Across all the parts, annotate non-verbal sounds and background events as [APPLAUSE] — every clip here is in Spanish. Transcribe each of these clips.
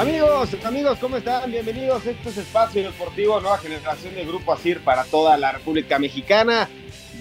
Amigos, amigos, ¿cómo están? Bienvenidos. Esto es Espacio Deportivo, nueva generación de Grupo ASIR para toda la República Mexicana.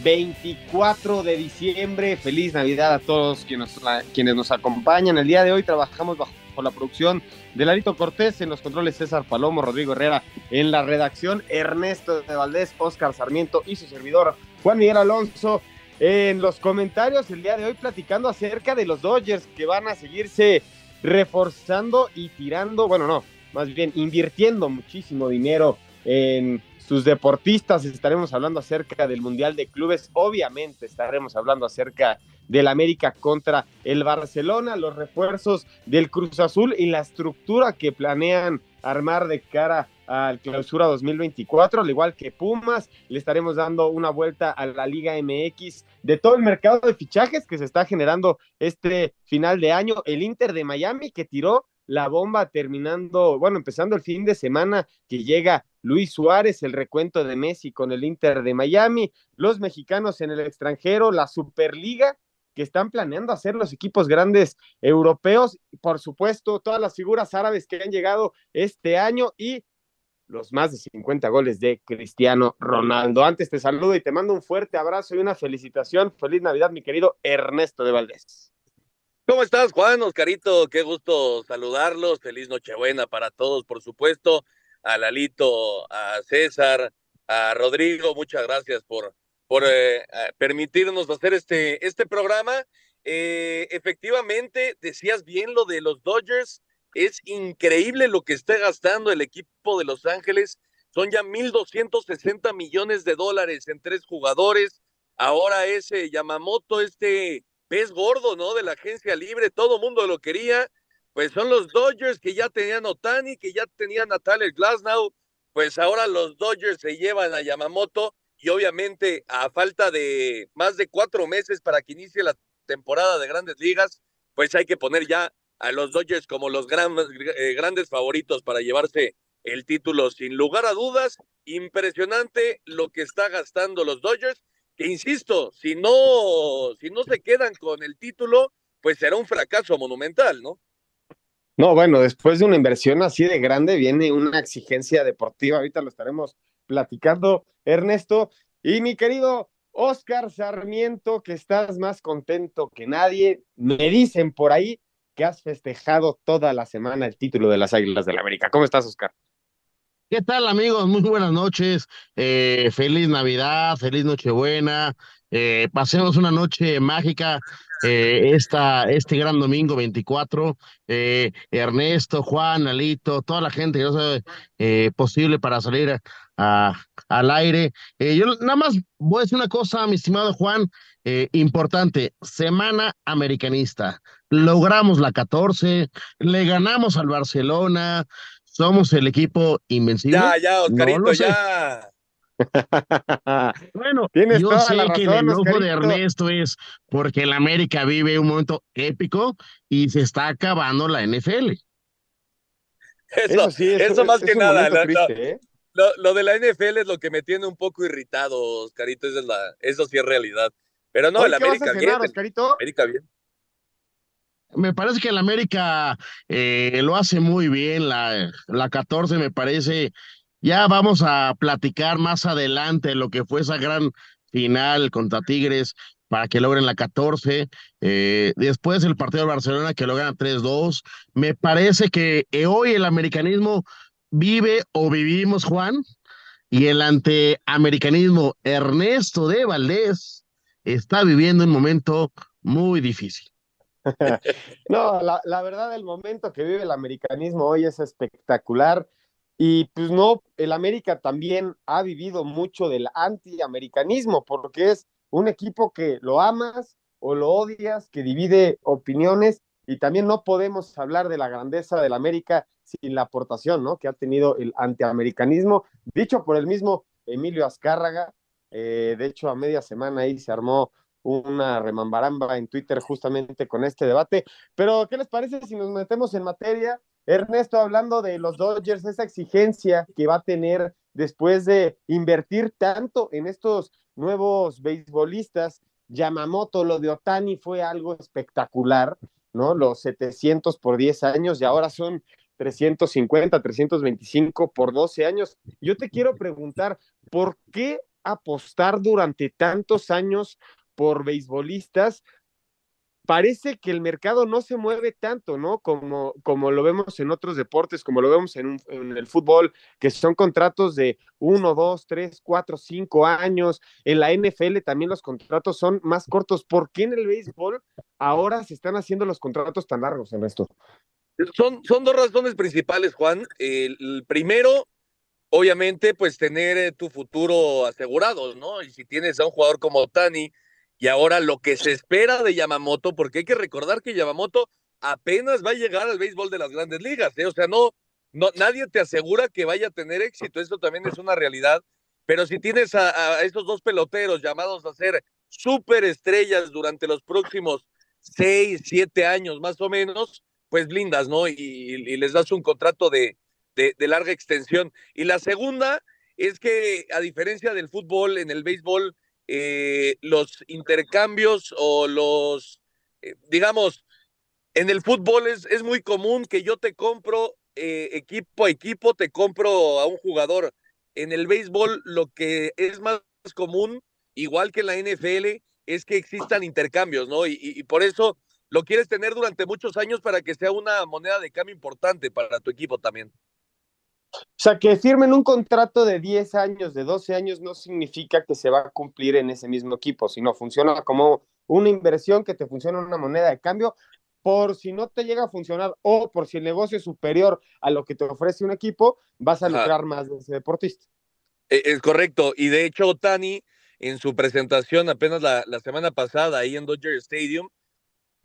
24 de diciembre. Feliz Navidad a todos quienes, quienes nos acompañan. El día de hoy trabajamos bajo la producción de Larito Cortés, en los controles César Palomo, Rodrigo Herrera, en la redacción Ernesto de Valdés, Oscar Sarmiento y su servidor Juan Miguel Alonso. En los comentarios el día de hoy platicando acerca de los Dodgers que van a seguirse reforzando y tirando, bueno, no, más bien invirtiendo muchísimo dinero en sus deportistas. Estaremos hablando acerca del Mundial de Clubes. Obviamente estaremos hablando acerca del América contra el Barcelona, los refuerzos del Cruz Azul y la estructura que planean armar de cara al clausura 2024, al igual que Pumas, le estaremos dando una vuelta a la Liga MX de todo el mercado de fichajes que se está generando este final de año, el Inter de Miami que tiró la bomba terminando, bueno, empezando el fin de semana que llega Luis Suárez, el recuento de Messi con el Inter de Miami, los mexicanos en el extranjero, la Superliga que están planeando hacer los equipos grandes europeos, por supuesto, todas las figuras árabes que han llegado este año y los más de 50 goles de Cristiano Ronaldo. Antes te saludo y te mando un fuerte abrazo y una felicitación. Feliz Navidad, mi querido Ernesto de Valdés. ¿Cómo estás, Juan? Oscarito, qué gusto saludarlos. Feliz Nochebuena para todos, por supuesto. A Lalito, a César, a Rodrigo, muchas gracias por, por eh, permitirnos hacer este, este programa. Eh, efectivamente, decías bien lo de los Dodgers. Es increíble lo que está gastando el equipo de Los Ángeles. Son ya 1.260 millones de dólares en tres jugadores. Ahora ese Yamamoto, este pez gordo, ¿no? De la agencia libre, todo mundo lo quería. Pues son los Dodgers que ya tenían Otani, que ya tenían a Tyler Glasnow. Pues ahora los Dodgers se llevan a Yamamoto y obviamente a falta de más de cuatro meses para que inicie la temporada de grandes ligas, pues hay que poner ya a los Dodgers como los eh, grandes favoritos para llevarse el título sin lugar a dudas. Impresionante lo que está gastando los Dodgers que insisto, si no, si no se quedan con el título, pues será un fracaso monumental, ¿no? No, bueno, después de una inversión así de grande viene una exigencia deportiva, ahorita lo estaremos platicando, Ernesto. Y mi querido Oscar Sarmiento, que estás más contento que nadie, me dicen por ahí que has festejado toda la semana el título de las Águilas del la América. ¿Cómo estás, Oscar? ¿Qué tal amigos? Muy buenas noches. Eh, feliz Navidad, feliz Nochebuena. Eh, pasemos una noche mágica eh, esta, este gran domingo 24. Eh, Ernesto, Juan, Alito, toda la gente que no sabe eh, posible para salir a, al aire. Eh, yo nada más voy a decir una cosa, mi estimado Juan, importante. Semana americanista. Logramos la 14, le ganamos al Barcelona, somos el equipo invencible. Ya, ya, Oscarito, ya. [LAUGHS] bueno, yo sé que el enojo de Ernesto es porque el América vive un momento épico y se está acabando la NFL. Eso, sí, eso, más que nada. ¿eh? Lo, de la NFL es lo que me tiene un poco irritado, Oscarito. Es la, eso sí es realidad. Pero no, el América bien. América bien. Me parece que el América eh, lo hace muy bien. La, la 14 me parece. Ya vamos a platicar más adelante lo que fue esa gran final contra Tigres para que logren la 14. Eh, después el partido de Barcelona que logran 3-2. Me parece que hoy el americanismo vive o vivimos, Juan, y el anteamericanismo Ernesto de Valdés está viviendo un momento muy difícil. [LAUGHS] no, la, la, verdad, el momento que vive el americanismo hoy es espectacular. Y pues no, el América también ha vivido mucho del antiamericanismo, porque es un equipo que lo amas o lo odias, que divide opiniones, y también no podemos hablar de la grandeza del América sin la aportación, ¿no? Que ha tenido el antiamericanismo, dicho por el mismo Emilio Azcárraga. Eh, de hecho, a media semana ahí se armó una remambaramba en Twitter justamente con este debate. Pero, ¿qué les parece si nos metemos en materia? Ernesto, hablando de los Dodgers, esa exigencia que va a tener después de invertir tanto en estos nuevos beisbolistas, Yamamoto, lo de Otani fue algo espectacular, ¿no? Los 700 por 10 años y ahora son 350, 325 por 12 años. Yo te quiero preguntar, ¿por qué apostar durante tantos años por beisbolistas parece que el mercado no se mueve tanto, ¿no? Como, como lo vemos en otros deportes, como lo vemos en, en, el fútbol, que son contratos de uno, dos, tres, cuatro, cinco años. En la NFL también los contratos son más cortos. ¿Por qué en el béisbol ahora se están haciendo los contratos tan largos en esto? Son, son dos razones principales, Juan. El primero, obviamente, pues tener eh, tu futuro asegurado, ¿no? Y si tienes a un jugador como Tani, y ahora lo que se espera de Yamamoto, porque hay que recordar que Yamamoto apenas va a llegar al béisbol de las grandes ligas, ¿eh? o sea, no, no, nadie te asegura que vaya a tener éxito, eso también es una realidad, pero si tienes a, estos dos peloteros llamados a ser superestrellas durante los próximos seis, siete años más o menos, pues blindas, ¿no? Y, y les das un contrato de, de, de larga extensión. Y la segunda es que, a diferencia del fútbol, en el béisbol, eh, los intercambios o los, eh, digamos, en el fútbol es, es, muy común que yo te compro eh, equipo a equipo, te compro a un jugador. En el béisbol lo que es más común, igual que en la NFL, es que existan intercambios, ¿no? Y, por eso lo quieres tener durante muchos años para que sea una moneda de cambio importante para tu equipo también. O sea, que firmen un contrato de 10 años, de 12 años, no significa que se va a cumplir en ese mismo equipo, sino funciona como una inversión que te funciona una moneda de cambio por si no te llega a funcionar o por si el negocio es superior a lo que te ofrece un equipo, vas a lucrar más de ese deportista. Es, es correcto. Y de hecho, Tani, en su presentación apenas la, la semana pasada ahí en Dodger Stadium,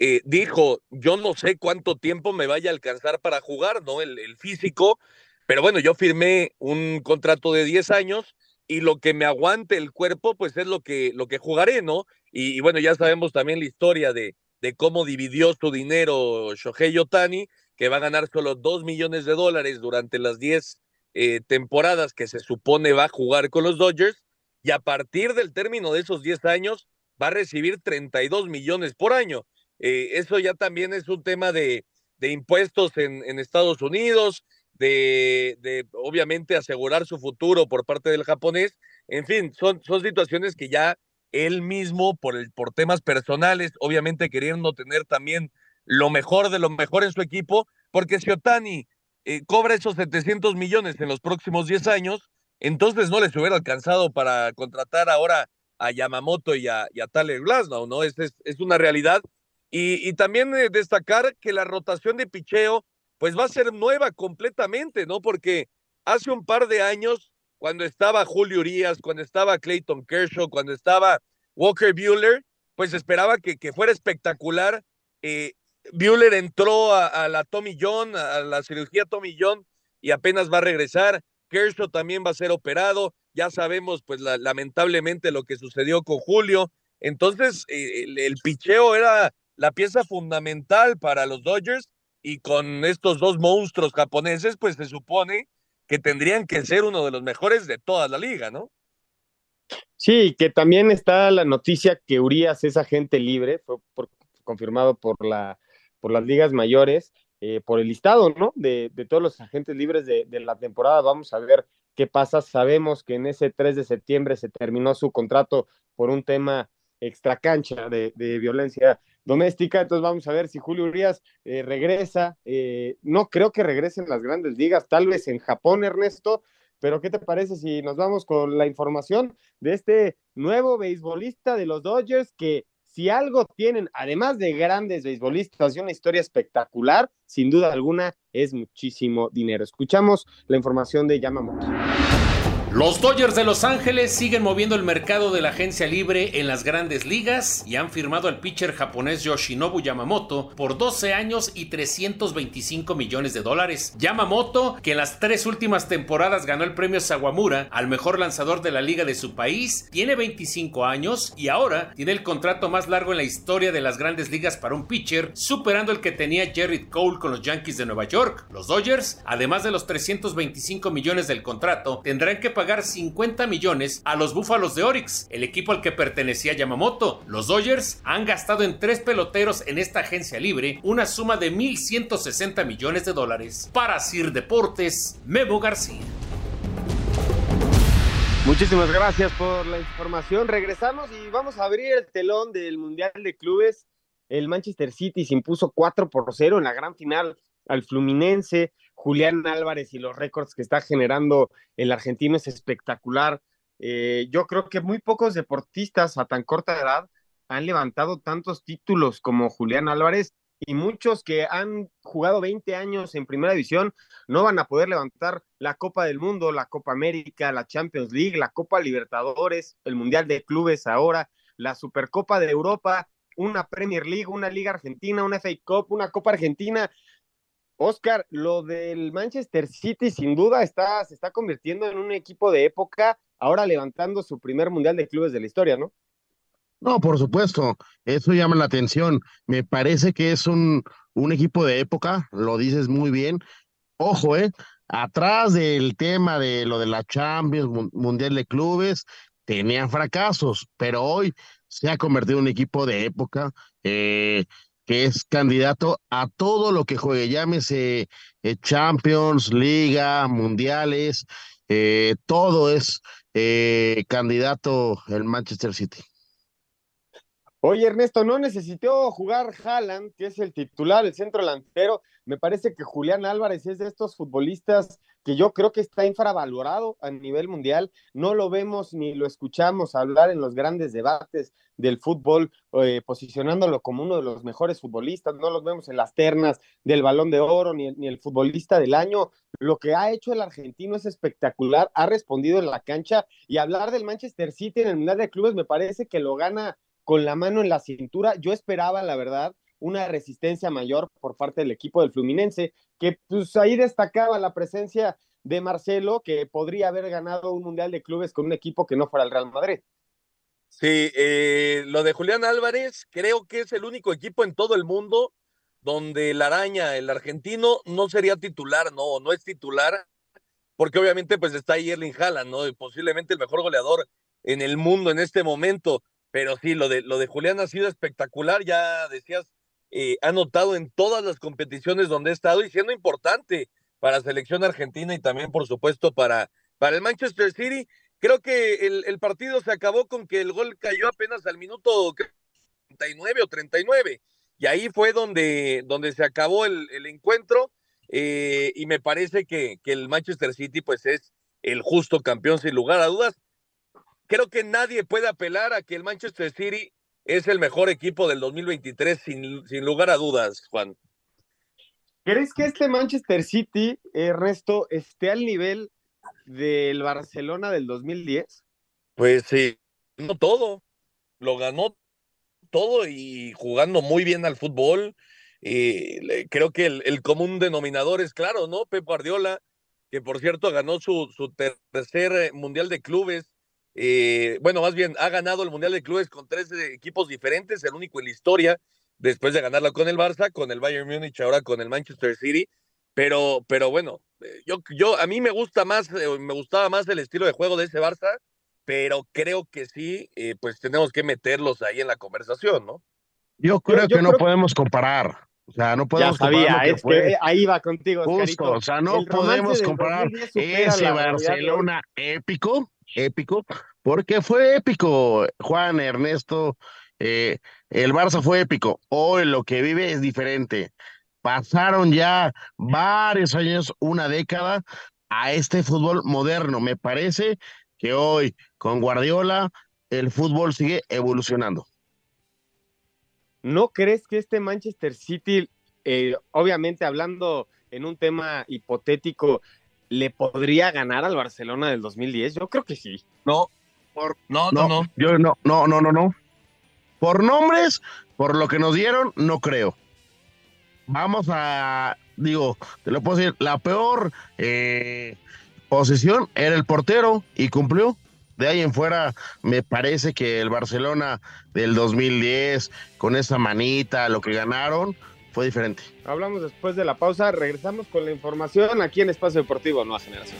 eh, dijo, yo no sé cuánto tiempo me vaya a alcanzar para jugar, ¿no? El, el físico pero bueno, yo firmé un contrato de 10 años y lo que me aguante el cuerpo, pues es lo que, lo que jugaré, ¿no? Y, y bueno, ya sabemos también la historia de, de cómo dividió su dinero Shohei Otani, que va a ganar solo 2 millones de dólares durante las 10 eh, temporadas que se supone va a jugar con los Dodgers, y a partir del término de esos 10 años va a recibir 32 millones por año. Eh, eso ya también es un tema de, de impuestos en, en Estados Unidos, de, obviamente asegurar su futuro por parte del japonés. En fin, son, son situaciones que ya él mismo, por, el, por temas personales, obviamente queriendo tener también lo mejor de lo mejor en su equipo, porque si Otani eh, cobra esos 700 millones en los próximos 10 años, entonces no les hubiera alcanzado para contratar ahora a Yamamoto y a, y a Tyler Glasnow, ¿no? Es, es, es una realidad. Y, y también eh, destacar que la rotación de picheo pues va a ser nueva completamente, ¿no? Porque hace un par de años, cuando estaba Julio Urias, cuando estaba Clayton Kershaw, cuando estaba Walker Bueller, pues esperaba que, que fuera espectacular. Eh, Bueller entró a, la Tommy John, a la cirugía Tommy John, y apenas va a regresar. Kershaw también va a ser operado. Ya sabemos, pues la, lamentablemente, lo que sucedió con Julio. Entonces, eh, el picheo era la pieza fundamental para los Dodgers y con estos dos monstruos japoneses, pues se supone que tendrían que ser uno de los mejores de toda la liga, ¿no? Sí, que también está la noticia que Urias es agente libre, fue por, confirmado por, la, por las ligas mayores, eh, por el listado, ¿no? De, de todos los agentes libres de, la temporada. Vamos a ver qué pasa. Sabemos que en ese 3 de septiembre se terminó su contrato por un tema extracancha de, de violencia doméstica. Entonces vamos a ver si Julio Urias eh, regresa. Eh, no creo que regrese en las grandes ligas, tal vez en Japón, Ernesto. Pero ¿qué te parece si nos vamos con la información de este nuevo beisbolista de los Dodgers que si algo tienen, además de grandes beisbolistas y una historia espectacular, sin duda alguna es muchísimo dinero. Escuchamos la información de Yamamoto. Los Dodgers de Los Ángeles siguen moviendo el mercado de la agencia libre en las grandes ligas y han firmado al pitcher japonés Yoshinobu Yamamoto por 12 años y 325 millones de dólares. Yamamoto, que en las tres últimas temporadas ganó el premio Sawamura al mejor lanzador de la liga de su país, tiene 25 años y ahora tiene el contrato más largo en la historia de las grandes ligas para un pitcher, superando el que tenía Jared Cole con los Yankees de Nueva York. Los Dodgers, además de los 325 millones del contrato, tendrán que pagar pagar 50 millones a los Búfalos de Orix, el equipo al que pertenecía Yamamoto. Los Dodgers han gastado en tres peloteros en esta agencia libre una suma de 1.160 millones de dólares. Para Sir Deportes, Memo García. Muchísimas gracias por la información. Regresamos y vamos a abrir el telón del Mundial de Clubes. El Manchester City se impuso 4 por 0 en la gran final al Fluminense. Julián Álvarez y los récords que está generando el argentino es espectacular. Eh, yo creo que muy pocos deportistas a tan corta edad han levantado tantos títulos como Julián Álvarez y muchos que han jugado 20 años en primera división no van a poder levantar la Copa del Mundo, la Copa América, la Champions League, la Copa Libertadores, el Mundial de Clubes ahora, la Supercopa de Europa, una Premier League, una Liga Argentina, una FA Cup, una Copa Argentina. Oscar, lo del Manchester City sin duda está, se está convirtiendo en un equipo de época, ahora levantando su primer Mundial de Clubes de la historia, ¿no? No, por supuesto, eso llama la atención. Me parece que es un, un equipo de época, lo dices muy bien. Ojo, eh, atrás del tema de lo de la Champions, Mundial de Clubes, tenían fracasos, pero hoy se ha convertido en un equipo de época eh, que es candidato a todo lo que juegue, llámese eh, Champions, Liga, Mundiales, eh, todo es candidato el Manchester City. Oye, Ernesto, no necesitó jugar Haaland, que es el titular, el centro delantero. Me parece que Julián Álvarez es de estos futbolistas que yo creo que está infravalorado a nivel mundial. No lo vemos ni lo escuchamos hablar en los grandes debates del fútbol, eh, posicionándolo como uno de los mejores futbolistas. No los vemos en las ternas del balón de oro ni, ni el futbolista del año. Lo que ha hecho el argentino es espectacular, ha respondido en la cancha y hablar del Manchester City en el Mundial de Clubes me parece que lo gana con la mano en la cintura. Yo esperaba, la verdad, una resistencia mayor por parte del equipo del Fluminense, que pues ahí destacaba la presencia de Marcelo, que podría haber ganado un Mundial de Clubes con un equipo que no fuera el Real Madrid. Sí, eh, lo de Julián Álvarez, creo que es el único equipo en todo el mundo donde la araña, el argentino, no sería titular, no, no es titular, porque obviamente pues está ahí Erling Haaland, ¿no? posiblemente el mejor goleador en el mundo en este momento. Pero sí, lo de, lo de Julián ha sido espectacular, ya decías, eh, ha notado en todas las competiciones donde ha estado y siendo importante para selección argentina y también, por supuesto, para, para el Manchester City. Creo que el, partido se acabó con que el gol cayó apenas al minuto 39 o 39. Y ahí fue donde, donde se acabó el, el encuentro. Eh, y me parece que, que el Manchester City pues es el justo campeón sin lugar a dudas creo que nadie puede apelar a que el Manchester City es el mejor equipo del 2023 sin, sin lugar a dudas, Juan. ¿Crees que este Manchester City, Ernesto, esté al nivel del Barcelona del 2010? Pues sí, no todo, lo ganó todo y jugando muy bien al fútbol. Y creo que el, el, común denominador es claro, ¿no? Pep Guardiola, que por cierto ganó su, su tercer eh, Mundial de Clubes eh, bueno, más bien, ha ganado el Mundial de Clubes con tres equipos diferentes, el único en la historia, después de ganarla con el Barça, con el Bayern Múnich, ahora con el Manchester City. Pero, pero bueno, eh, yo, yo, a mí me gusta más, eh, me gustaba más el estilo de juego de ese Barça, pero creo que sí, pues tenemos que meterlos ahí en la conversación, ¿no? Yo creo que no podemos comparar. O sea, no podemos ya sabía, es que ahí va contigo. Justo, o sea, no podemos comparar ese Barcelona épico épico, porque fue épico, Juan Ernesto, eh, el Barça fue épico, hoy lo que vive es diferente. Pasaron ya varios años, una década, a este fútbol moderno. Me parece que hoy, con Guardiola, el fútbol sigue evolucionando. ¿No crees que este Manchester City, eh, obviamente hablando en un tema hipotético, le podría ganar al Barcelona del 2010? Yo creo que sí. No, por, no, no, no, Yo no, no, no, no, no. Por nombres, por lo que nos dieron, no creo. Vamos a, digo, te lo puedo decir, la peor eh, posición era el portero y cumplió. De ahí en fuera, me parece que el Barcelona del 2010, con esa manita, lo que ganaron, fue diferente. Hablamos después de la pausa, regresamos con la información aquí en Espacio Deportivo Nueva Generación.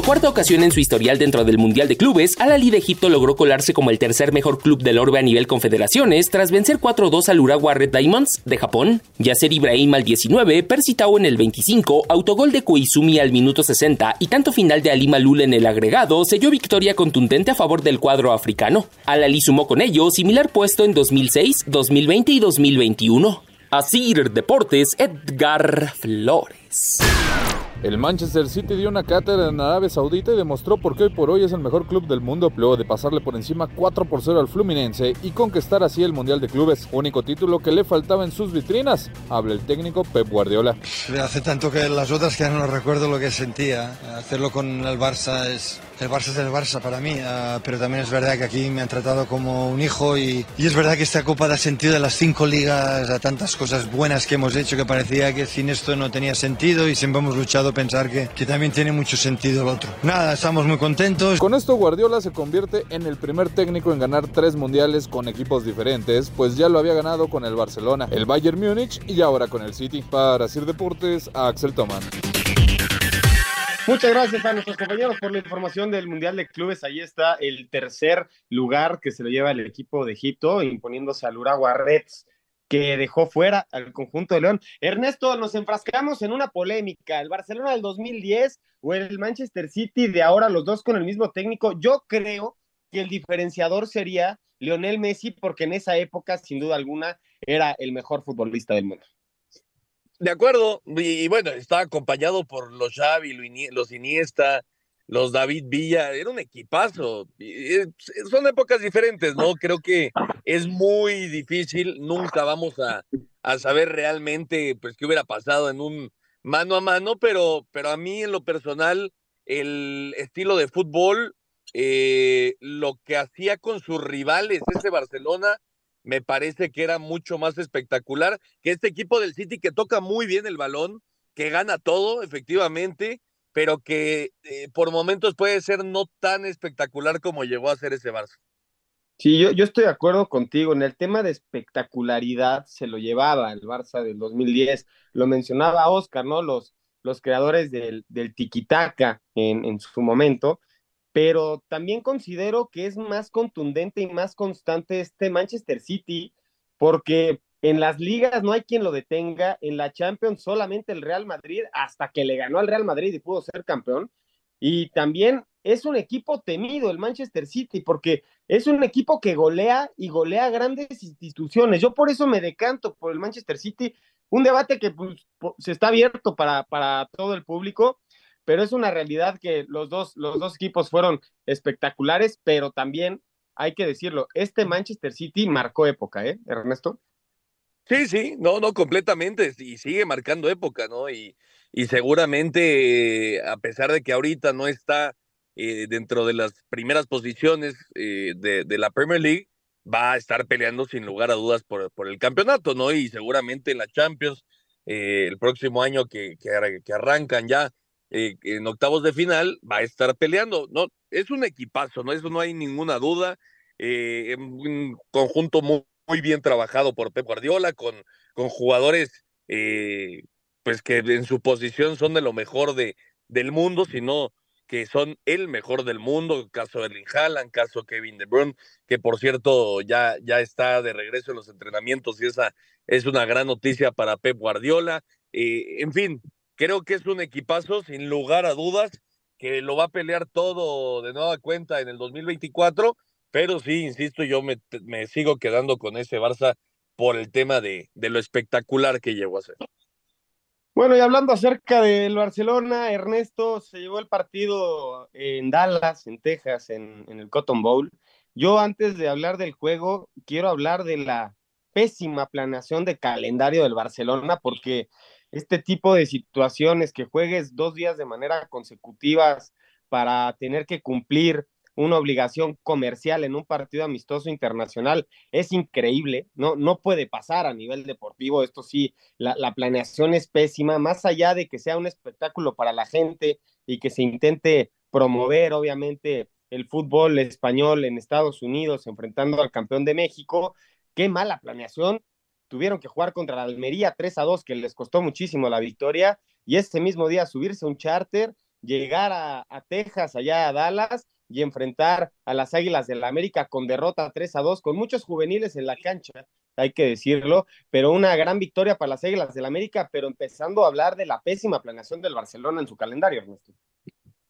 Cuarta ocasión en su historial dentro del Mundial de Clubes, Al Ali de Egipto logró colarse como el tercer mejor club del orbe a nivel confederaciones tras vencer 4-2 al Urawa Red Diamonds de Japón. Yasser Ibrahim al 19, Persitao en el 25, autogol de Koizumi al minuto 60 y tanto final de Ali Malul en el agregado selló victoria contundente a favor del cuadro africano. Al Ali sumó con ello similar puesto en 2006, 2020 y 2021. Asir Deportes, Edgar Flores. El Manchester City dio una cátedra en Arabia Saudita y demostró por qué hoy por hoy es el mejor club del mundo, luego de pasarle por encima 4 por 0 al Fluminense y conquistar así el Mundial de Clubes, único título que le faltaba en sus vitrinas. Habla el técnico Pep Guardiola. Hace tanto que las otras que ya no recuerdo lo que sentía. Hacerlo con el Barça es el Barça es el Barça para mí, uh, pero también es verdad que aquí me han tratado como un hijo y, y, es verdad que esta Copa da sentido de las cinco ligas, a tantas cosas buenas que hemos hecho que parecía que sin esto no tenía sentido y siempre hemos luchado a pensar que, que también tiene mucho sentido el otro. Nada, estamos muy contentos. Con esto Guardiola se convierte en el primer técnico en ganar tres mundiales con equipos diferentes, pues ya lo había ganado con el Barcelona, el Bayern Múnich y ahora con el City. Para Sir Deportes, Axel Toman. Muchas gracias a nuestros compañeros por la información del Mundial de Clubes. Ahí está el tercer lugar que se lo lleva el equipo de Egipto, imponiéndose al Urawa Reds, que dejó fuera al conjunto de León. Ernesto, nos enfrascamos en una polémica. ¿El Barcelona del 2010 o el Manchester City de ahora, los dos con el mismo técnico? Yo creo que el diferenciador sería Lionel Messi, porque en esa época, sin duda alguna, era el mejor futbolista del mundo. De acuerdo, y, y, bueno, estaba acompañado por los Xavi, los Iniesta, los David Villa, era un equipazo. Y, son épocas diferentes, ¿no? Creo que es muy difícil, nunca vamos a, a, saber realmente pues qué hubiera pasado en un mano a mano, pero, pero a mí en lo personal, el estilo de fútbol, eh, lo que hacía con sus rivales, ese Barcelona, me parece que era mucho más espectacular que este equipo del City que toca muy bien el balón, que gana todo, efectivamente, pero que eh, por momentos puede ser no tan espectacular como llegó a ser ese Barça. Sí, yo, yo estoy de acuerdo contigo. En el tema de espectacularidad se lo llevaba el Barça del 2010. Lo mencionaba Oscar, ¿no? Los, los creadores del, del tiquitaca en, en su momento pero también considero que es más contundente y más constante este Manchester City, porque en las ligas no hay quien lo detenga, en la Champions solamente el Real Madrid, hasta que le ganó al Real Madrid y pudo ser campeón, y también es un equipo temido el Manchester City, porque es un equipo que golea y golea grandes instituciones. Yo por eso me decanto por el Manchester City, un debate que pues, se está abierto para, para todo el público, pero es una realidad que los dos, los dos equipos fueron espectaculares, pero también hay que decirlo, este Manchester City marcó época, ¿eh, Ernesto? Sí, sí, no, no, completamente, y sigue marcando época, ¿no? Y, y seguramente, eh, a pesar de que ahorita no está eh, dentro de las primeras posiciones eh, de, de, la Premier League, va a estar peleando sin lugar a dudas por, por el campeonato, ¿no? Y seguramente en la Champions, eh, el próximo año que, que, que arrancan ya, eh, en octavos de final va a estar peleando. No, es un equipazo, ¿no? Eso no hay ninguna duda. Eh, un conjunto muy, bien trabajado por Pep Guardiola, con, con jugadores eh, pues que en su posición son de lo mejor de, del mundo, sino que son el mejor del mundo, caso Erling Haaland, caso Kevin De Bruyne, que por cierto ya, ya está de regreso en los entrenamientos y esa es una gran noticia para Pep Guardiola. Eh, en fin, creo que es un equipazo, sin lugar a dudas, que lo va a pelear todo de nueva cuenta en el 2024, pero sí, insisto, yo me, me sigo quedando con ese Barça por el tema de, de, lo espectacular que llegó a ser. Bueno, y hablando acerca del Barcelona, Ernesto se llevó el partido en Dallas, en Texas, en, en el Cotton Bowl. Yo antes de hablar del juego, quiero hablar de la pésima planeación de calendario del Barcelona, porque este tipo de situaciones, que juegues dos días de manera consecutivas para tener que cumplir una obligación comercial en un partido amistoso internacional es increíble, no, no puede pasar a nivel deportivo, esto sí, la, la, planeación es pésima, más allá de que sea un espectáculo para la gente y que se intente promover, obviamente, el fútbol español en Estados Unidos enfrentando al campeón de México, qué mala planeación tuvieron que jugar contra la Almería 3 a 2, que les costó muchísimo la victoria, y ese mismo día subirse a un charter llegar a, Texas, allá a Dallas, y enfrentar a las Águilas del la América con derrota 3 a 2, con muchos juveniles en la cancha, hay que decirlo, pero una gran victoria para las Águilas del la América, pero empezando a hablar de la pésima planeación del Barcelona en su calendario, Ernesto.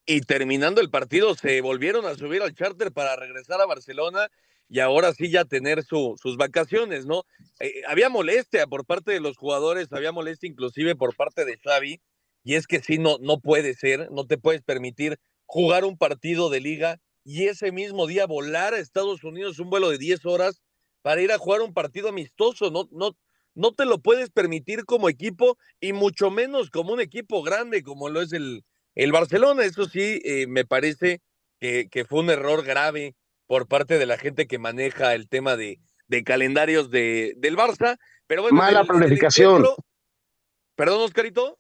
Y terminando el partido, se volvieron a subir al charter para regresar a Barcelona y ahora sí ya tener su, sus vacaciones, ¿no? Eh, había molestia por parte de los jugadores, había molestia inclusive por parte de Xavi, y es que sí, no, no puede ser, no te puedes permitir jugar un partido de liga y ese mismo día volar a Estados Unidos un vuelo de 10 horas para ir a jugar un partido amistoso. No, no, no te lo puedes permitir como equipo y mucho menos como un equipo grande como lo es el, el Barcelona. Eso sí, eh, me parece que, que, fue un error grave por parte de la gente que maneja el tema de, de calendarios de, del Barça. Pero bueno, mala el, planificación. El Perdón, Oscarito.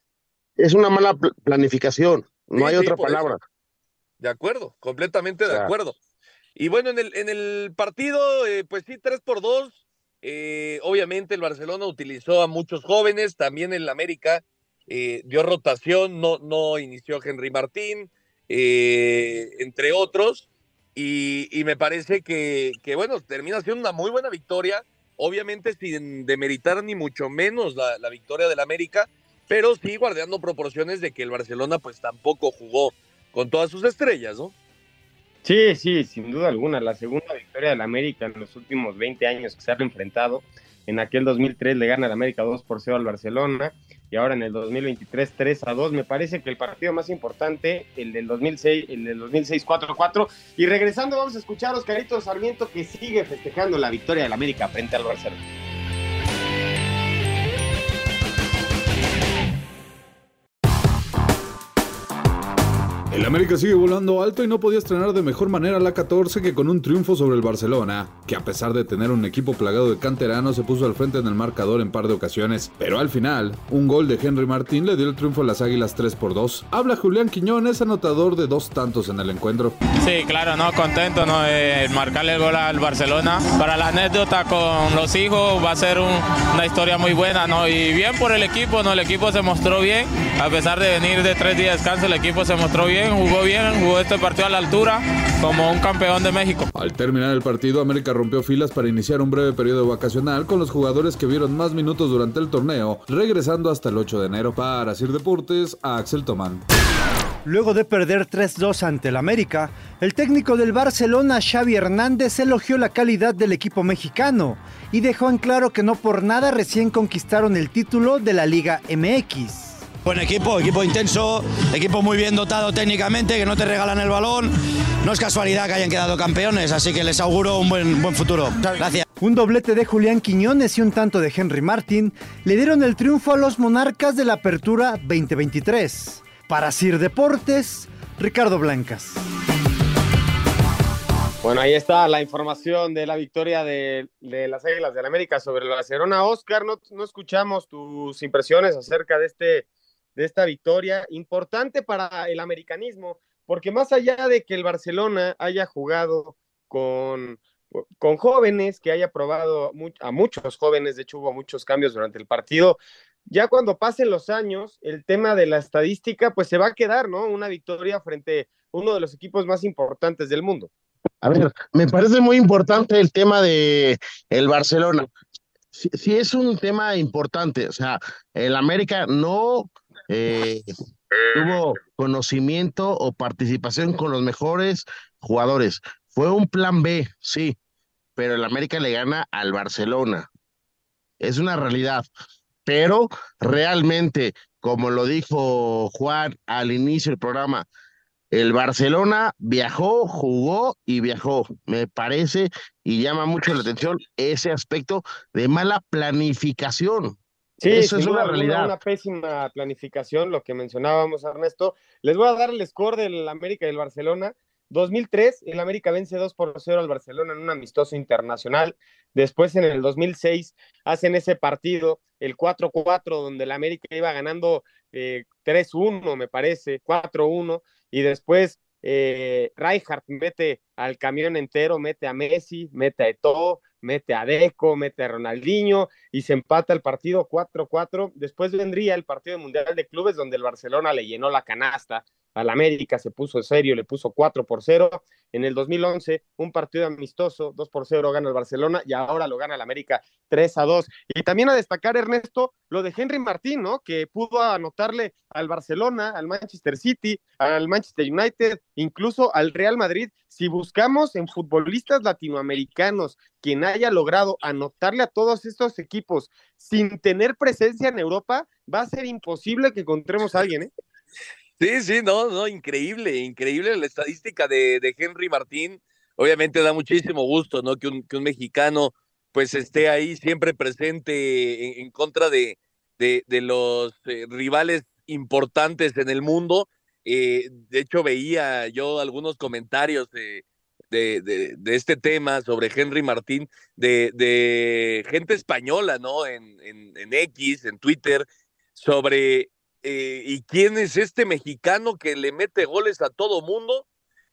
Es una mala planificación. No sí, hay otra palabra. Eso. De acuerdo, completamente de acuerdo. Y bueno, en el, en el partido, eh, pues sí, 3 por 2. Eh, obviamente el Barcelona utilizó a muchos jóvenes, también en la América eh, dio rotación, no, no inició Henry Martín, eh, entre otros. Y, y me parece que, bueno, termina siendo una muy buena victoria, obviamente sin demeritar ni mucho menos la, la victoria del América, pero sí guardando proporciones de que el Barcelona pues tampoco jugó con todas sus estrellas, ¿no? Sí, sí, sin duda alguna. La segunda victoria del América en los últimos 20 años que se ha enfrentado. En aquel 2003 le gana el América 2 por 0 al Barcelona y ahora en el 2023 3 a 2. Me parece que el partido más importante, el del 2006, el del 2006 4-4. Y regresando vamos a escuchar a Oscarito Sarmiento que sigue festejando la victoria del América frente al Barcelona. El América sigue volando alto y no podía estrenar de mejor manera la 14 que con un triunfo sobre el Barcelona, que a pesar de tener un equipo plagado de canteranos se puso al frente en el marcador en par de ocasiones, pero al final, un gol de Henry Martín le dio el triunfo a las Águilas 3 por 2. Habla Julián Quiñones, anotador de dos tantos en el encuentro. Sí, claro, no, contento ¿no? de marcarle el gol al Barcelona. Para la anécdota con los hijos va a ser un, una historia muy buena, ¿no? Y bien por el equipo, ¿no? El equipo se mostró bien, a pesar de venir de tres días de descanso, el equipo se mostró bien jugó bien, jugó este partido a la altura como un campeón de México. Al terminar el partido, América rompió filas para iniciar un breve periodo vacacional con los jugadores que vieron más minutos durante el torneo, regresando hasta el 8 de enero. Para Sir Deportes, a Axel Tomán. Luego de perder 3-2 ante el América, el técnico del Barcelona, Xavi Hernández, elogió la calidad del equipo mexicano y dejó en claro que no por nada recién conquistaron el título de la Liga MX. Buen equipo, equipo intenso, equipo muy bien dotado técnicamente, que no te regalan el balón. No es casualidad que hayan quedado campeones, así que les auguro un buen, buen futuro. Gracias. Un doblete de Julián Quiñones y un tanto de Henry Martin le dieron el triunfo a los monarcas de la Apertura 2023. Para Sir Deportes, Ricardo Blancas. Bueno, ahí está la información de la victoria de, de las Águilas del la América sobre la Barcelona. Oscar, no, no escuchamos tus impresiones acerca de este de esta victoria importante para el americanismo, porque más allá de que el Barcelona haya jugado con, con jóvenes, que haya probado a muchos jóvenes, de hecho hubo muchos cambios durante el partido, ya cuando pasen los años, el tema de la estadística, pues se va a quedar, ¿no? Una victoria frente uno de los equipos más importantes del mundo. A ver, me parece muy importante el tema de el Barcelona. Sí, sí es un tema importante, o sea, el América no eh, [LAUGHS] tuvo conocimiento o participación con los mejores jugadores. Fue un plan B, sí, pero el América le gana al Barcelona. Es una realidad. Pero realmente, como lo dijo Juan al inicio del programa, el Barcelona viajó, jugó y viajó. Me parece y llama mucho la atención ese aspecto de mala planificación. Sí, eso es una realidad. Una pésima planificación, lo que mencionábamos, Ernesto. Les voy a dar el score del América y del Barcelona. 2003, el América vence 2 por 0 al Barcelona en un amistoso internacional. Después, en el 2006, hacen ese partido, el 4-4, donde el América iba ganando eh, 3-1, me parece, 4-1. Y después, eh, Rijkaard mete al camión entero, mete a Messi, mete a Eto'o, mete a Deco, mete a Ronaldinho y se empata el partido 4-4. Después vendría el partido mundial de clubes donde el Barcelona le llenó la canasta al América, se puso serio, le puso 4 por 0. En el 2011, un partido amistoso, 2 por 0 gana el Barcelona y ahora lo gana el América 3 a 2. Y también a destacar, Ernesto, lo de Henry Martín, ¿no? Que pudo anotarle al Barcelona, al Manchester City, al Manchester United, incluso al Real Madrid. Si buscamos en futbolistas latinoamericanos quien haya logrado anotarle a todos estos equipos sin tener presencia en Europa, va a ser imposible que encontremos a alguien, ¿eh? Sí, sí, no, no, increíble, increíble la estadística de, de Henry Martín. Obviamente da muchísimo gusto, ¿no? Que un, que un mexicano pues esté ahí siempre presente en, contra de, de, de los eh, rivales importantes en el mundo. Eh, de hecho, veía yo algunos comentarios de, de, este tema sobre Henry Martín, de, de gente española, ¿no? En, en, en X, en Twitter, sobre eh, ¿y quién es este mexicano que le mete goles a todo mundo?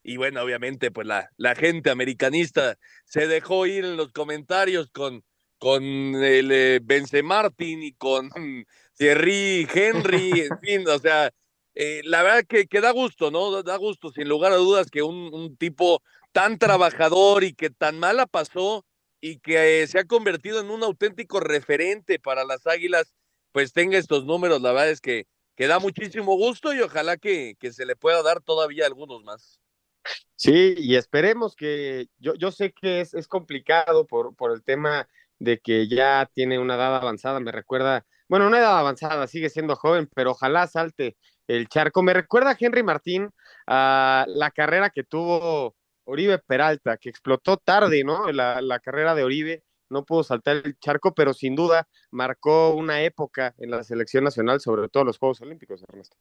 Y bueno, obviamente, pues la, la gente americanista se dejó ir en los comentarios con, con el eh, Martin y con [LAUGHS] Thierry Henry, en [LAUGHS] fin, o sea, eh, la verdad que, que, da gusto, ¿no? Da gusto, sin lugar a dudas, que un, un tipo tan trabajador y que tan mala pasó y que se ha convertido en un auténtico referente para las Águilas, pues tenga estos números, la verdad es que que da muchísimo gusto y ojalá que, que se le pueda dar todavía algunos más. Sí, y esperemos que, yo, yo sé que es, es complicado por, por el tema de que ya tiene una edad avanzada, me recuerda, bueno, una edad avanzada, sigue siendo joven, pero ojalá salte el charco. Me recuerda Henry Martín a la carrera que tuvo Oribe Peralta, que explotó tarde, ¿no? La, la carrera de Oribe, no pudo saltar el charco, pero sin duda marcó una época en la selección nacional, sobre todo los Juegos Olímpicos, Ernesto.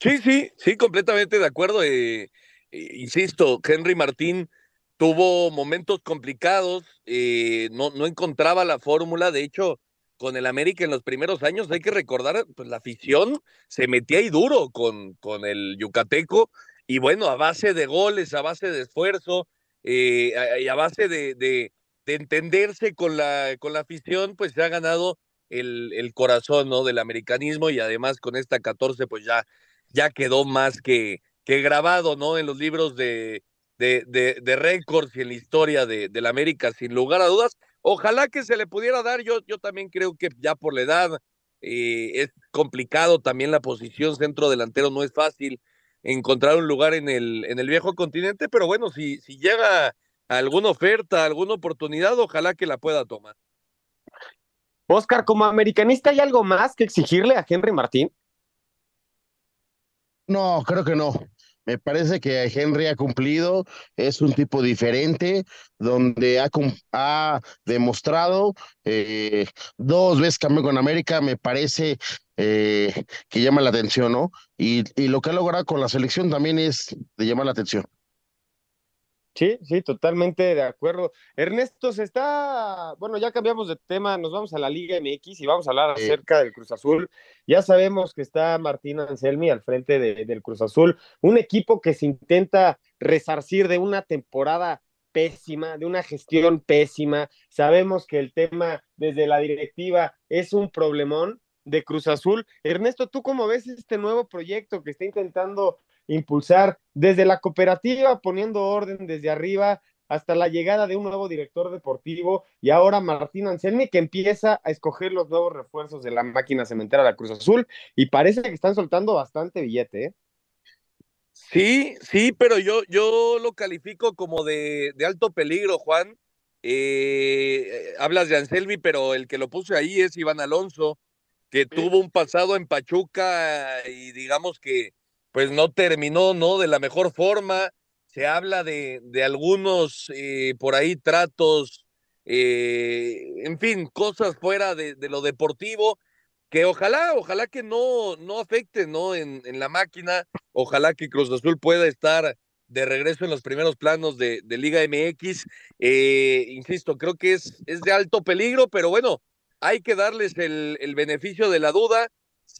Sí, sí, sí, completamente de acuerdo. Eh, eh, insisto, Henry Martín tuvo momentos complicados, eh, no, no encontraba la fórmula, de hecho, con el América en los primeros años, hay que recordar, pues la afición se metía ahí duro con, con el Yucateco, y bueno, a base de goles, a base de esfuerzo, y a, base de, de entenderse con la, con la afición, pues se ha ganado el, el, corazón ¿no? del americanismo y además con esta 14 pues ya, ya quedó más que, que grabado ¿no? en los libros de, de, de, de récords y en la historia de, de, la América, sin lugar a dudas. Ojalá que se le pudiera dar, yo, yo también creo que ya por la edad eh, es complicado también la posición centro delantero, no es fácil encontrar un lugar en el, en el viejo continente, pero bueno, si, si llega alguna oferta, alguna oportunidad, ojalá que la pueda tomar. Oscar, como americanista, ¿hay algo más que exigirle a Henry Martín? No, creo que no. Me parece que Henry ha cumplido, es un tipo diferente, donde ha, ha demostrado eh, dos veces campeón con América, me parece eh, que llama la atención, ¿no? Y, y lo que ha logrado con la selección también es de llamar la atención. Sí, sí, totalmente de acuerdo. Ernesto, se está, bueno, ya cambiamos de tema, nos vamos a la Liga MX y vamos a hablar acerca del Cruz Azul. Ya sabemos que está Martín Anselmi al frente de, del Cruz Azul, un equipo que se intenta resarcir de una temporada pésima, de una gestión pésima. Sabemos que el tema desde la directiva es un problemón de Cruz Azul. Ernesto, ¿tú cómo ves este nuevo proyecto que está intentando impulsar desde la cooperativa, poniendo orden desde arriba hasta la llegada de un nuevo director deportivo y ahora Martín Anselmi que empieza a escoger los nuevos refuerzos de la máquina cementera de la Cruz Azul y parece que están soltando bastante billete. ¿eh? Sí, sí, pero yo, yo lo califico como de, de alto peligro, Juan. Eh, hablas de Anselmi, pero el que lo puso ahí es Iván Alonso, que tuvo un pasado en Pachuca y digamos que pues no terminó, ¿no? De la mejor forma. Se habla de, de algunos eh, por ahí tratos, eh, en fin, cosas fuera de, lo deportivo, que ojalá, ojalá que no, no afecten, ¿no? En, en, la máquina, ojalá que Cruz Azul pueda estar de regreso en los primeros planos de, de Liga MX. Eh, insisto, creo que es, es de alto peligro, pero bueno, hay que darles el, el beneficio de la duda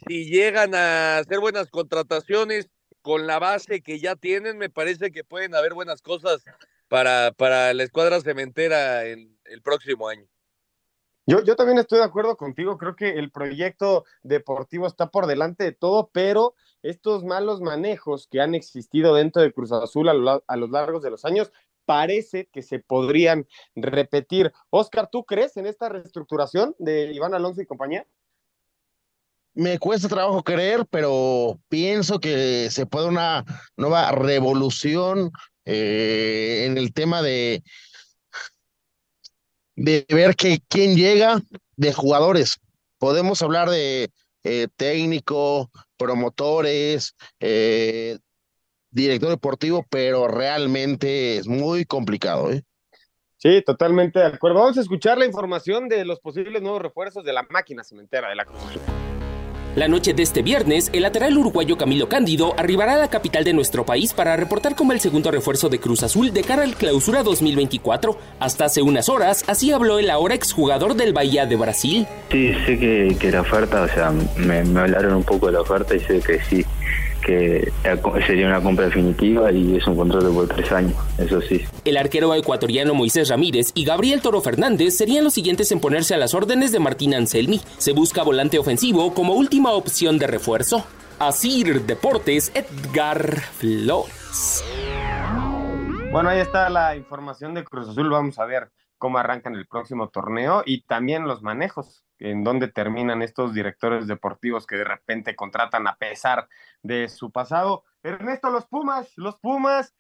si llegan a hacer buenas contrataciones con la base que ya tienen, me parece que pueden haber buenas cosas para, para la escuadra cementera en el próximo año. Yo, yo también estoy de acuerdo contigo, creo que el proyecto deportivo está por delante de todo, pero estos malos manejos que han existido dentro de Cruz Azul a lo, a lo largo de los años parece que se podrían repetir. Oscar, ¿tú crees en esta reestructuración de Iván Alonso y compañía? Me cuesta trabajo creer, pero pienso que se puede una nueva revolución eh, en el tema de, de ver que quién llega de jugadores. Podemos hablar de eh, técnico, promotores, eh, director deportivo, pero realmente es muy complicado. Sí, totalmente de acuerdo. Vamos a escuchar la información de los posibles nuevos refuerzos de la máquina cementera de la Cruz la noche de este viernes, el lateral uruguayo Camilo Cándido arribará a la capital de nuestro país para reportar como el segundo refuerzo de Cruz Azul de cara al clausura 2024. Hasta hace unas horas, así habló el ahora exjugador del Bahía de Brasil. Sí, sé que, la oferta, o sea, me hablaron un poco de la oferta y sé que sí, que sería una compra definitiva y es un contrato por tres años, eso sí. El arquero ecuatoriano Moisés Ramírez y Gabriel Toro Fernández serían los siguientes en ponerse a las órdenes de Martín Anselmi. Se busca volante ofensivo como última opción de refuerzo. Asir Deportes, Edgar Flores. Bueno, ahí está la información de Cruz Azul. Vamos a ver cómo arrancan el próximo torneo y también los manejos en dónde terminan estos directores deportivos que de repente contratan a pesar de su pasado. Ernesto, los Pumas, los Pumas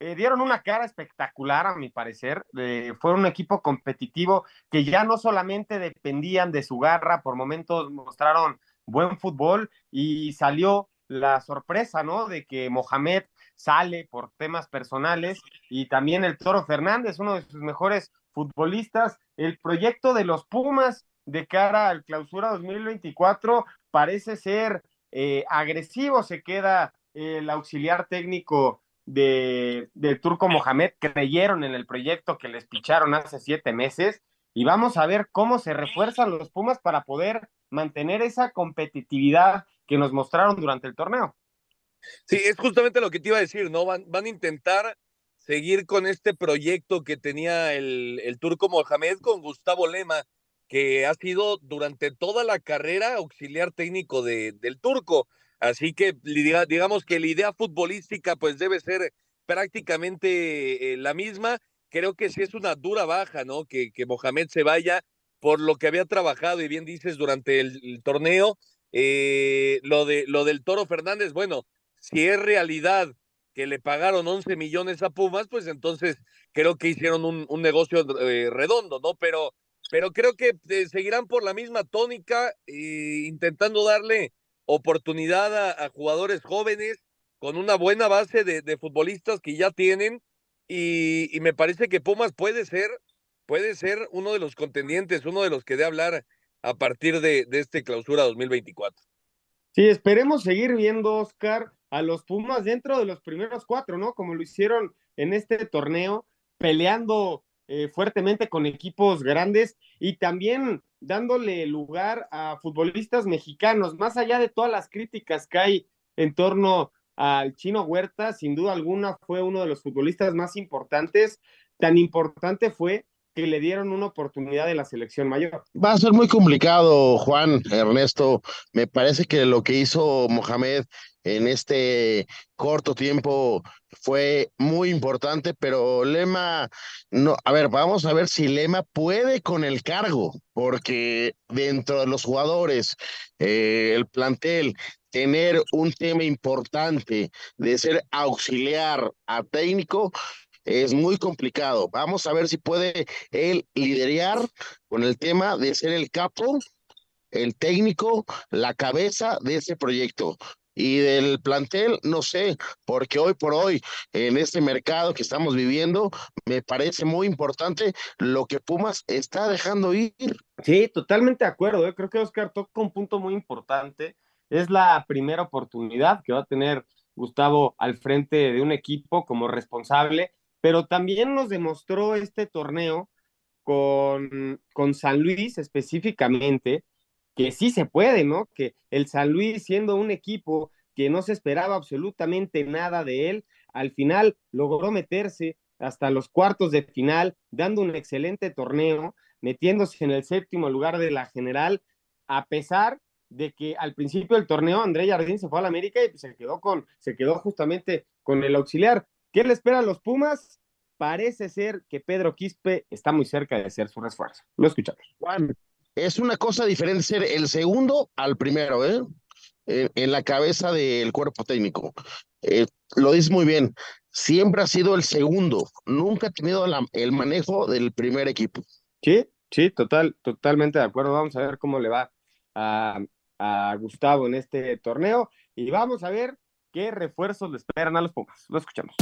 eh, dieron una cara espectacular, a mi parecer. Eh, fueron un equipo competitivo que ya no solamente dependían de su garra, por momentos mostraron buen fútbol y salió la sorpresa, ¿no? De que Mohamed sale por temas personales y también el Toro Fernández, uno de sus mejores futbolistas. El proyecto de los Pumas de cara al clausura 2024 parece ser eh, agresivo, se queda el auxiliar técnico de, del turco Mohamed, creyeron en el proyecto que les picharon hace siete meses y vamos a ver cómo se refuerzan los Pumas para poder mantener esa competitividad que nos mostraron durante el torneo. Sí, es justamente lo que te iba a decir, ¿no? Van, van a intentar seguir con este proyecto que tenía el, el turco Mohamed con Gustavo Lema que ha sido durante toda la carrera auxiliar técnico de, del turco. Así que digamos que la idea futbolística pues debe ser prácticamente eh, la misma. Creo que sí es una dura baja, ¿no? Que, que Mohamed se vaya por lo que había trabajado y bien dices durante el, torneo. Eh, lo, de, lo del Toro Fernández, bueno, si es realidad que le pagaron 11 millones a Pumas, pues entonces creo que hicieron un, un negocio eh, redondo, ¿no? Pero pero creo que eh, seguirán por la misma tónica, eh, intentando darle oportunidad a, jugadores jóvenes con una buena base de, futbolistas que ya tienen y, me parece que Pumas puede ser, puede ser uno de los contendientes, uno de los que dé hablar a partir de, de este clausura 2024. Sí, esperemos seguir viendo, Oscar, a los Pumas dentro de los primeros cuatro, ¿no? Como lo hicieron en este torneo, peleando eh, fuertemente con equipos grandes y también dándole lugar a futbolistas mexicanos, más allá de todas las críticas que hay en torno al chino Huerta, sin duda alguna fue uno de los futbolistas más importantes, tan importante fue que le dieron una oportunidad de la selección mayor. Va a ser muy complicado, Juan, Ernesto. Me parece que lo que hizo Mohamed en este corto tiempo fue muy importante, pero Lema, no, a ver, vamos a ver si Lema puede con el cargo, porque dentro de los jugadores, eh, el plantel, tener un tema importante de ser auxiliar a técnico es muy complicado. Vamos a ver si puede él liderar con el tema de ser el capo el técnico, la cabeza de ese proyecto. Y del plantel, no sé, porque hoy por hoy, en este mercado que estamos viviendo, me parece muy importante lo que Pumas está dejando ir. Sí, totalmente de acuerdo. ¿eh? Creo que Oscar toca un punto muy importante. Es la primera oportunidad que va a tener Gustavo al frente de un equipo como responsable, pero también nos demostró este torneo con, con San Luis específicamente, que sí se puede, ¿no? Que el San Luis, siendo un equipo que no se esperaba absolutamente nada de él, al final logró meterse hasta los cuartos de final, dando un excelente torneo. metiéndose en el séptimo lugar de la general, a pesar de que al principio del torneo André Jardín se fue a la América y se quedó con, se quedó justamente con el auxiliar. ¿Qué le esperan los Pumas? Parece ser que Pedro Quispe está muy cerca de ser su refuerzo. Lo escuchamos. Juan, es una cosa diferente ser el segundo al primero, ¿eh? En, la cabeza del cuerpo técnico. Eh, lo dice muy bien. Siempre ha sido el segundo. Nunca ha tenido el manejo del primer equipo. Sí, sí, total, totalmente de acuerdo. Vamos a ver cómo le va a, a Gustavo en este torneo y vamos a ver qué refuerzos le esperan a los Pumas. Lo escuchamos.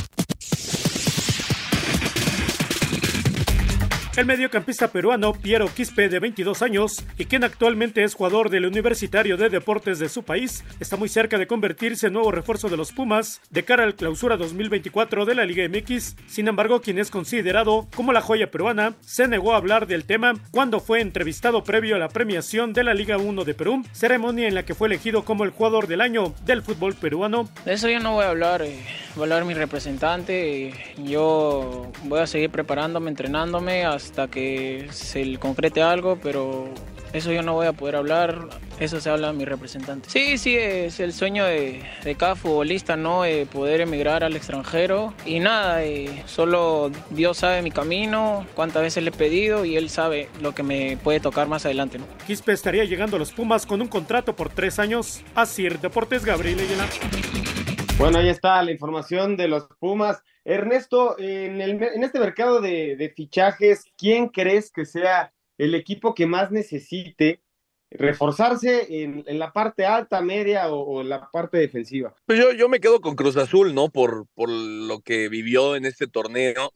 El mediocampista peruano Piero Quispe, de 22 años, y quien actualmente es jugador del Universitario de Deportes de su país, está muy cerca de convertirse en nuevo refuerzo de los Pumas de cara al clausura 2024 de la Liga MX. Sin embargo, quien es considerado como la joya peruana, se negó a hablar del tema cuando fue entrevistado previo a la premiación de la Liga 1 de Perú, ceremonia en la que fue elegido como el jugador del año del fútbol peruano. De eso yo no voy a hablar, eh, voy a hablar mi representante, yo voy a seguir preparándome, entrenándome hasta que se concrete algo, pero eso yo no voy a poder hablar, eso se habla a mi representante. Sí, sí, es el sueño de, cada futbolista, ¿no? poder emigrar al extranjero. Y nada, solo Dios sabe mi camino, cuántas veces le he pedido y Él sabe lo que me puede tocar más adelante, ¿no? Quispe estaría llegando a los Pumas con un contrato por tres años. Así, Deportes Gabriel Ayala. Bueno, ahí está la información de los Pumas. Ernesto, en, este mercado de, fichajes, ¿quién crees que sea el equipo que más necesite reforzarse en, la parte alta, media o, en la parte defensiva? Pues yo, me quedo con Cruz Azul, ¿no? Por, lo que vivió en este torneo,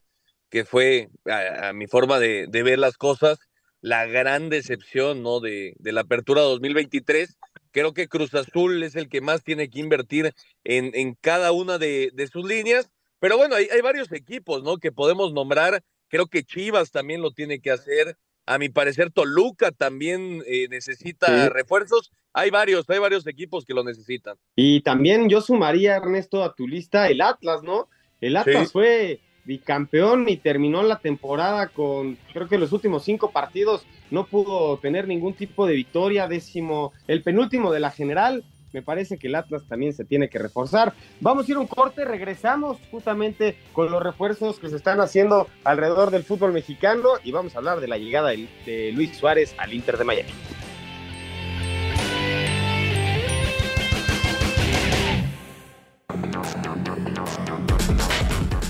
que fue, a, mi forma de, ver las cosas, la gran decepción, ¿no? De, de la apertura 2023 creo que Cruz Azul es el que más tiene que invertir en, en cada una de, sus líneas pero bueno, hay, hay varios equipos, ¿no? Que podemos nombrar. Creo que Chivas también lo tiene que hacer. A mi parecer, Toluca también eh, necesita refuerzos. Hay varios, hay varios equipos que lo necesitan. Y también yo sumaría, Ernesto, a tu lista el Atlas, ¿no? El Atlas fue bicampeón y terminó la temporada con, creo que los últimos cinco partidos no pudo tener ningún tipo de victoria, décimo, el penúltimo de la general, me parece que el Atlas también se tiene que reforzar. Vamos a ir un corte, regresamos justamente con los refuerzos que se están haciendo alrededor del fútbol mexicano y vamos a hablar de la llegada de Luis Suárez al Inter de Miami.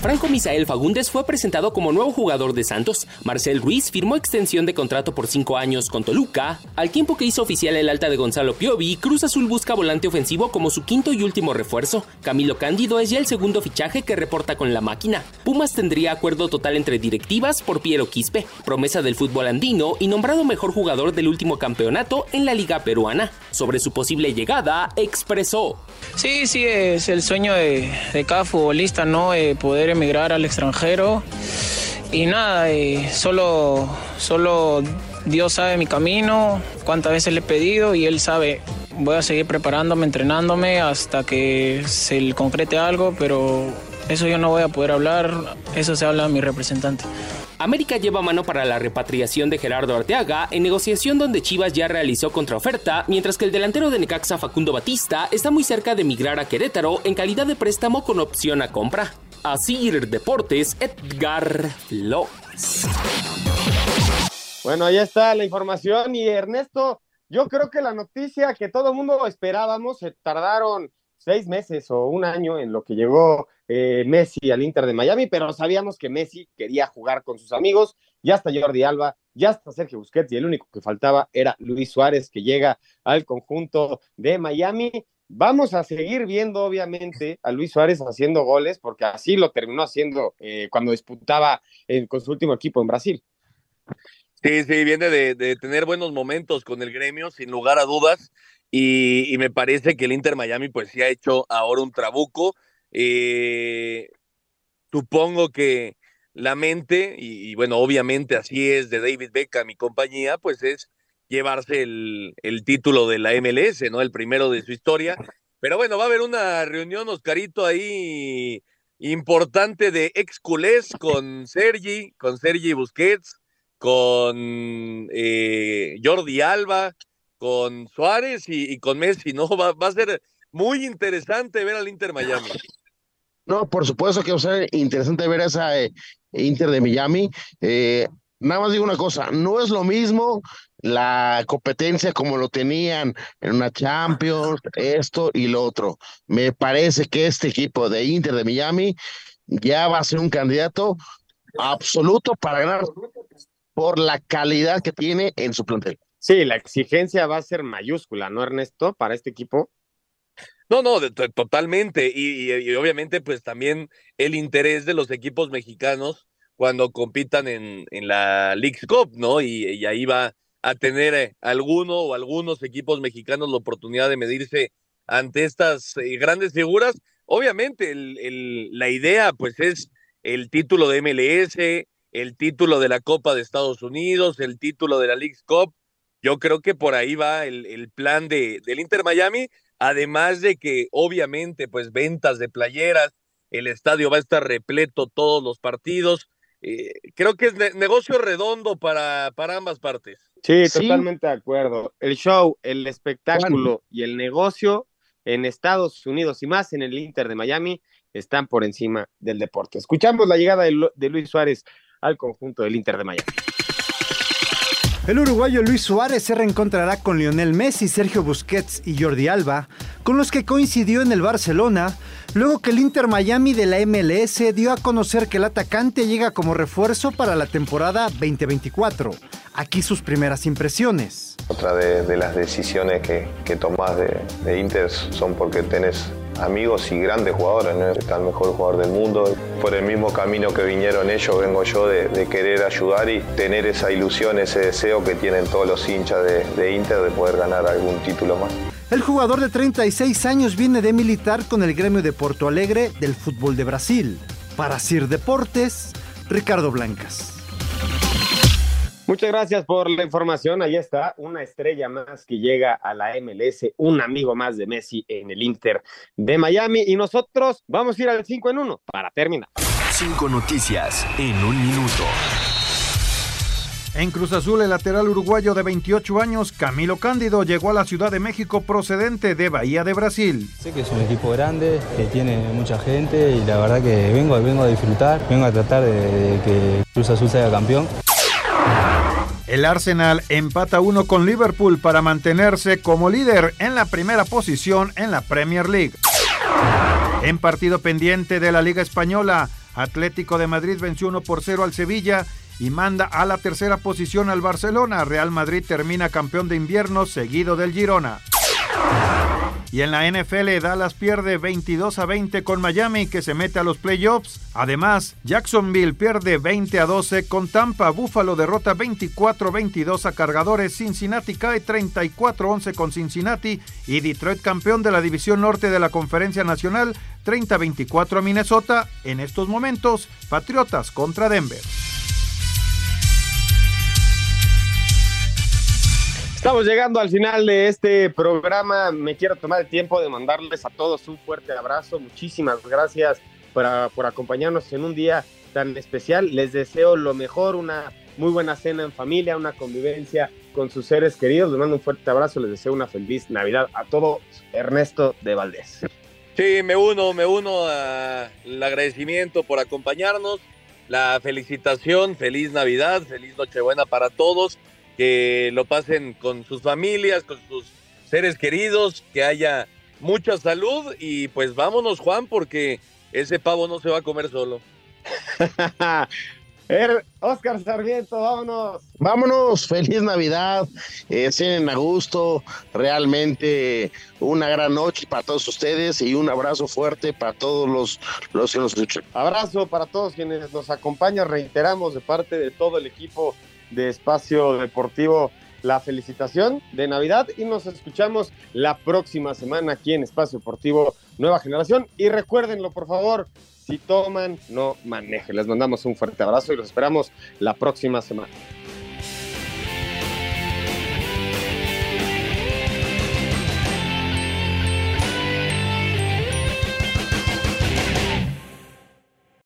Franco Misael Fagundes fue presentado como nuevo jugador de Santos. Marcel Ruiz firmó extensión de contrato por cinco años con Toluca. Al tiempo que hizo oficial el alta de Gonzalo Piovi, Cruz Azul busca volante ofensivo como su quinto y último refuerzo. Camilo Cándido es ya el segundo fichaje que reporta con la máquina. Pumas tendría acuerdo total entre directivas por Piero Quispe, promesa del fútbol andino y nombrado mejor jugador del último campeonato en la Liga Peruana. Sobre su posible llegada, expresó. Sí, sí, es el sueño de, cada futbolista, ¿no? Eh, poder emigrar al extranjero. Y nada, eh, solo, solo Dios sabe mi camino, cuántas veces le he pedido y Él sabe. Voy a seguir preparándome, entrenándome hasta que se concrete algo, pero eso yo no voy a poder hablar, eso se habla a mi representante. América lleva mano para la repatriación de Gerardo Arteaga en negociación donde Chivas ya realizó contraoferta, mientras que el delantero de Necaxa Facundo Batista está muy cerca de migrar a Querétaro en calidad de préstamo con opción a compra. Asir Deportes, Edgar Flores. Bueno, ahí está la información y Ernesto, yo creo que la noticia que todo el mundo esperábamos, se tardaron seis meses o un año en lo que llegó eh, Messi al Inter de Miami, pero sabíamos que Messi quería jugar con sus amigos, ya está Jordi Alba, ya está Sergio Busquets y el único que faltaba era Luis Suárez que llega al conjunto de Miami. Vamos a seguir viendo, obviamente, a Luis Suárez haciendo goles, porque así lo terminó haciendo eh, cuando disputaba eh, con su último equipo en Brasil. Sí, sí, viene de, tener buenos momentos con el gremio, sin lugar a dudas. Y, me parece que el Inter Miami pues sí ha hecho ahora un trabuco. Eh, supongo que la mente, y, bueno, obviamente así es de David Beckham mi compañía, pues es llevarse el, el, título de la MLS, ¿no? El primero de su historia. Pero bueno, va a haber una reunión, Oscarito, ahí importante de ex culés con Sergi, con Sergi Busquets, con eh, Jordi Alba, con Suárez y, con Messi, ¿no? Va, va, a ser muy interesante ver al Inter Miami. No, por supuesto que va a ser interesante ver esa eh, Inter de Miami. Eh, nada más digo una cosa, no es lo mismo la competencia como lo tenían en una Champions, esto y lo otro. Me parece que este equipo de Inter de Miami ya va a ser un candidato absoluto para ganar por la calidad que tiene en su plantel. Sí, la exigencia va a ser mayúscula, ¿no, Ernesto? Para este equipo. No, no, totalmente. Y, obviamente, pues también el interés de los equipos mexicanos cuando compitan en, en la League Cup, ¿no? Y, ahí va a tener eh, alguno o algunos equipos mexicanos la oportunidad de medirse ante estas eh, grandes figuras. Obviamente, el, la idea, pues, es el título de MLS, el título de la Copa de Estados Unidos, el título de la League Cup. Yo creo que por ahí va el, plan de, del Inter Miami, además de que obviamente pues ventas de playeras, el estadio va a estar repleto todos los partidos. Eh, creo que es negocio redondo para, para ambas partes. Sí, totalmente de acuerdo. El show, el espectáculo y el negocio en Estados Unidos y más en el Inter de Miami están por encima del deporte. Escuchamos la llegada de Luis Suárez al conjunto del Inter de Miami. El uruguayo Luis Suárez se reencontrará con Lionel Messi, Sergio Busquets y Jordi Alba, con los que coincidió en el Barcelona, luego que el Inter Miami de la MLS dio a conocer que el atacante llega como refuerzo para la temporada 2024. Aquí sus primeras impresiones. Otra de, las decisiones que, que tomás de, de Inter son porque tenés amigos y grandes jugadores, ¿no? está el mejor jugador del mundo. Por el mismo camino que vinieron ellos, vengo yo de, querer ayudar y tener esa ilusión, ese deseo que tienen todos los hinchas de, de Inter de poder ganar algún título más. El jugador de 36 años viene de militar con el gremio de Porto Alegre del fútbol de Brasil. Para Sir Deportes, Ricardo Blancas. Muchas gracias por la información. Ahí está, una estrella más que llega a la MLS, un amigo más de Messi en el Inter de Miami. Y nosotros vamos a ir al 5 en 1 para terminar. Cinco noticias en un minuto. En Cruz Azul, el lateral uruguayo de 28 años, Camilo Cándido, llegó a la Ciudad de México procedente de Bahía de Brasil. Sé que es un equipo grande, que tiene mucha gente y la verdad que vengo, vengo a disfrutar, vengo a tratar de que Cruz Azul sea campeón. El Arsenal empata uno con Liverpool para mantenerse como líder en la primera posición en la Premier League. En partido pendiente de la Liga Española, Atlético de Madrid venció 1 por 0 al Sevilla y manda a la tercera posición al Barcelona. Real Madrid termina campeón de invierno seguido del Girona. Y en la NFL, Dallas pierde 22 a 20 con Miami, que se mete a los playoffs. Además, Jacksonville pierde 20 a 12 con Tampa. Buffalo derrota 24 a 22 a Cargadores. Cincinnati cae 34 a 11 con Cincinnati. Y Detroit, campeón de la División Norte de la Conferencia Nacional, 30 a 24 a Minnesota. En estos momentos, Patriotas contra Denver. Estamos llegando al final de este programa. Me quiero tomar el tiempo de mandarles a todos un fuerte abrazo. Muchísimas gracias por, por acompañarnos en un día tan especial. Les deseo lo mejor, una muy buena cena en familia, una convivencia con sus seres queridos. Les mando un fuerte abrazo. Les deseo una feliz Navidad a todo Ernesto de Valdés. Sí, me uno, me uno al agradecimiento por acompañarnos. La felicitación, feliz Navidad, feliz Nochebuena para todos que lo pasen con sus familias, con sus seres queridos, que haya mucha salud y pues vámonos Juan porque ese pavo no se va a comer solo. [LAUGHS] Oscar Sarmiento, vámonos. Vámonos, feliz Navidad, eh, a gusto, realmente una gran noche para todos ustedes y un abrazo fuerte para todos los, los que nos escuchan. Abrazo para todos quienes nos acompañan, reiteramos de parte de todo el equipo de Espacio Deportivo la felicitación de Navidad y nos escuchamos la próxima semana aquí en Espacio Deportivo Nueva Generación. Y recuérdenlo, por favor, si toman, no manejen. Les mandamos un fuerte abrazo y los esperamos la próxima semana.